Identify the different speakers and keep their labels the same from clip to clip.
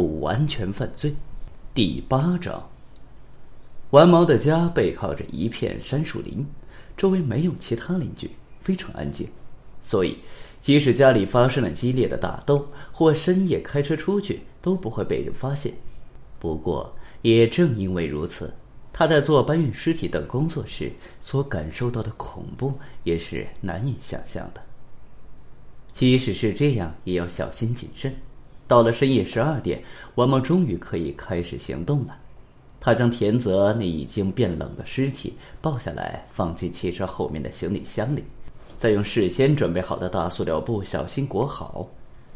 Speaker 1: 不完全犯罪。第八章，完毛的家背靠着一片杉树林，周围没有其他邻居，非常安静，所以即使家里发生了激烈的打斗，或深夜开车出去，都不会被人发现。不过，也正因为如此，他在做搬运尸体等工作时所感受到的恐怖也是难以想象的。即使是这样，也要小心谨慎。到了深夜十二点，王梦终于可以开始行动了。他将田泽那已经变冷的尸体抱下来，放进汽车后面的行李箱里，再用事先准备好的大塑料布小心裹好。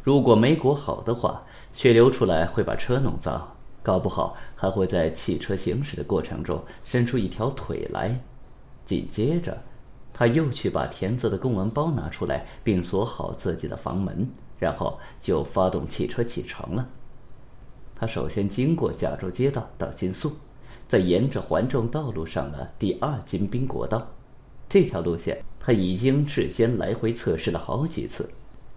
Speaker 1: 如果没裹好的话，血流出来会把车弄脏，搞不好还会在汽车行驶的过程中伸出一条腿来。紧接着。他又去把田泽的公文包拿出来，并锁好自己的房门，然后就发动汽车启程了。他首先经过加州街道到金宿，再沿着环状道路上了第二金宾国道。这条路线他已经事先来回测试了好几次，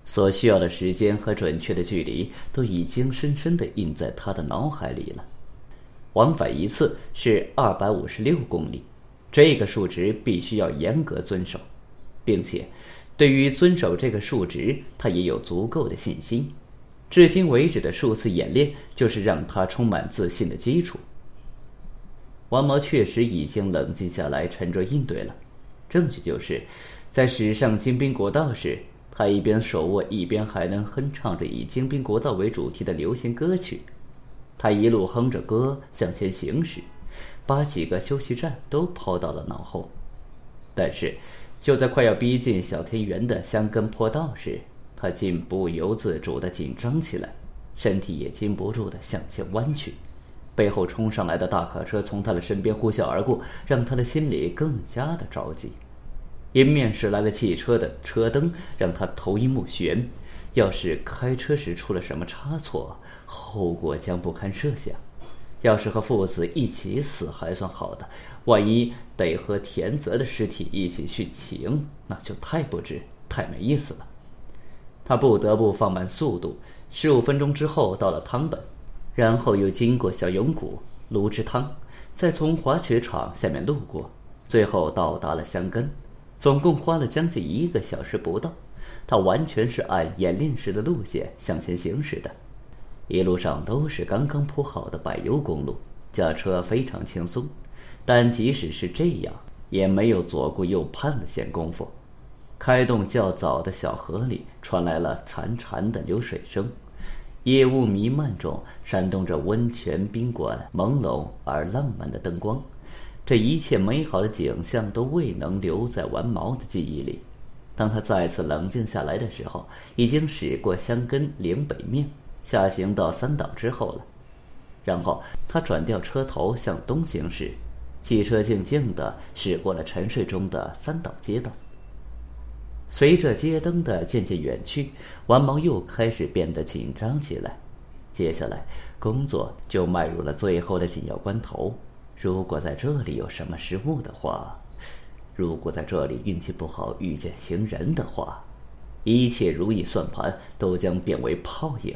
Speaker 1: 所需要的时间和准确的距离都已经深深地印在他的脑海里了。往返一次是二百五十六公里。这个数值必须要严格遵守，并且，对于遵守这个数值，他也有足够的信心。至今为止的数次演练，就是让他充满自信的基础。王毛确实已经冷静下来，沉着应对了。证据就是，在驶上京滨国道时，他一边手握，一边还能哼唱着以京滨国道为主题的流行歌曲。他一路哼着歌向前行驶。把几个休息站都抛到了脑后，但是就在快要逼近小田园的香根坡道时，他竟不由自主地紧张起来，身体也禁不住地向前弯曲。背后冲上来的大卡车从他的身边呼啸而过，让他的心里更加的着急。迎面驶来的汽车的车灯让他头晕目眩，要是开车时出了什么差错，后果将不堪设想。要是和父子一起死还算好的，万一得和田泽的尸体一起殉情，那就太不值、太没意思了。他不得不放慢速度。十五分钟之后到了汤本，然后又经过小永谷、芦之汤，再从滑雪场下面路过，最后到达了香根。总共花了将近一个小时不到。他完全是按演练时的路线向前行驶的。一路上都是刚刚铺好的柏油公路，驾车非常轻松。但即使是这样，也没有左顾右盼的闲工夫。开动较早的小河里传来了潺潺的流水声，夜雾弥漫中闪动着温泉宾馆朦胧而浪漫的灯光。这一切美好的景象都未能留在完毛的记忆里。当他再次冷静下来的时候，已经驶过香根岭北面。下行到三岛之后了，然后他转掉车头向东行驶，汽车静静地驶过了沉睡中的三岛街道。随着街灯的渐渐远去，王毛又开始变得紧张起来。接下来工作就迈入了最后的紧要关头。如果在这里有什么失误的话，如果在这里运气不好遇见行人的话，一切如意算盘都将变为泡影。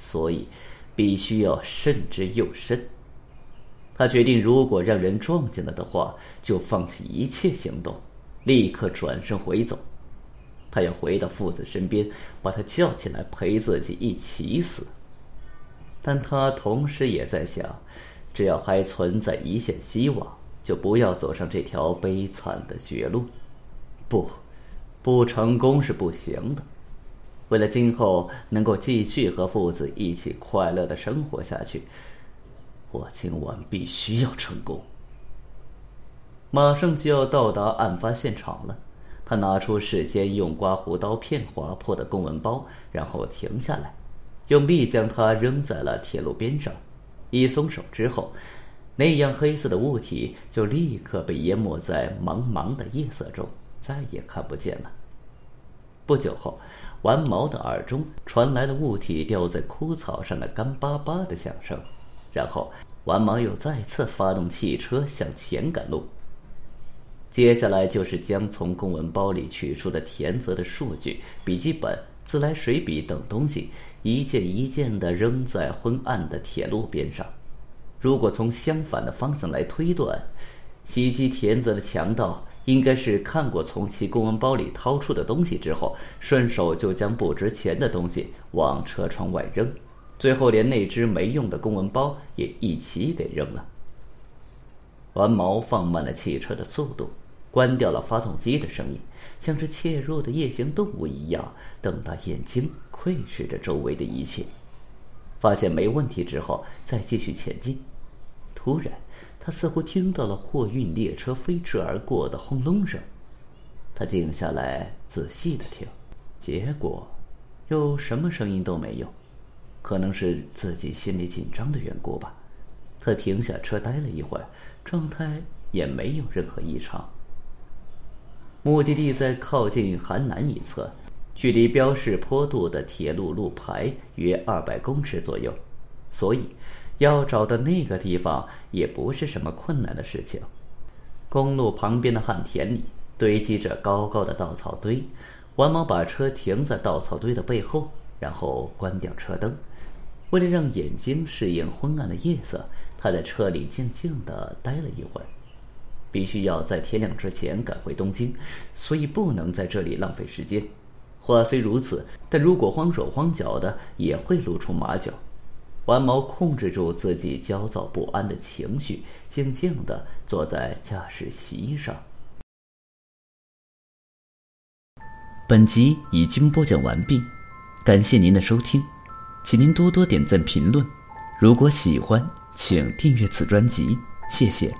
Speaker 1: 所以，必须要慎之又慎。他决定，如果让人撞见了的话，就放弃一切行动，立刻转身回走。他要回到父子身边，把他叫起来陪自己一起死。但他同时也在想，只要还存在一线希望，就不要走上这条悲惨的绝路。不，不成功是不行的。为了今后能够继续和父子一起快乐的生活下去，我今晚必须要成功。马上就要到达案发现场了，他拿出事先用刮胡刀片划破的公文包，然后停下来，用力将它扔在了铁路边上。一松手之后，那样黑色的物体就立刻被淹没在茫茫的夜色中，再也看不见了。不久后。完毛的耳中传来了物体掉在枯草上的干巴巴的响声，然后完毛又再次发动汽车向前赶路。接下来就是将从公文包里取出的田泽的数据、笔记本自来水笔等东西一件一件地扔在昏暗的铁路边上。如果从相反的方向来推断，袭击田泽的强盗应该是看过从其公文包里掏出的东西之后，顺手就将不值钱的东西往车窗外扔，最后连那只没用的公文包也一起给扔了。完毛放慢了汽车的速度，关掉了发动机的声音，像是怯弱的夜行动物一样，瞪大眼睛窥视着周围的一切，发现没问题之后，再继续前进。突然，他似乎听到了货运列车飞驰而过的轰隆声。他静下来，仔细的听，结果又什么声音都没有。可能是自己心里紧张的缘故吧。他停下车，待了一会儿，状态也没有任何异常。目的地在靠近韩南一侧，距离标示坡度的铁路路牌约二百公尺左右，所以。要找到那个地方也不是什么困难的事情。公路旁边的旱田里堆积着高高的稻草堆，王毛把车停在稻草堆的背后，然后关掉车灯。为了让眼睛适应昏暗的夜色，他在车里静静地待了一会儿。必须要在天亮之前赶回东京，所以不能在这里浪费时间。话虽如此，但如果慌手慌脚的，也会露出马脚。完毛控制住自己焦躁不安的情绪，静静的坐在驾驶席上。
Speaker 2: 本集已经播讲完毕，感谢您的收听，请您多多点赞评论。如果喜欢，请订阅此专辑，谢谢。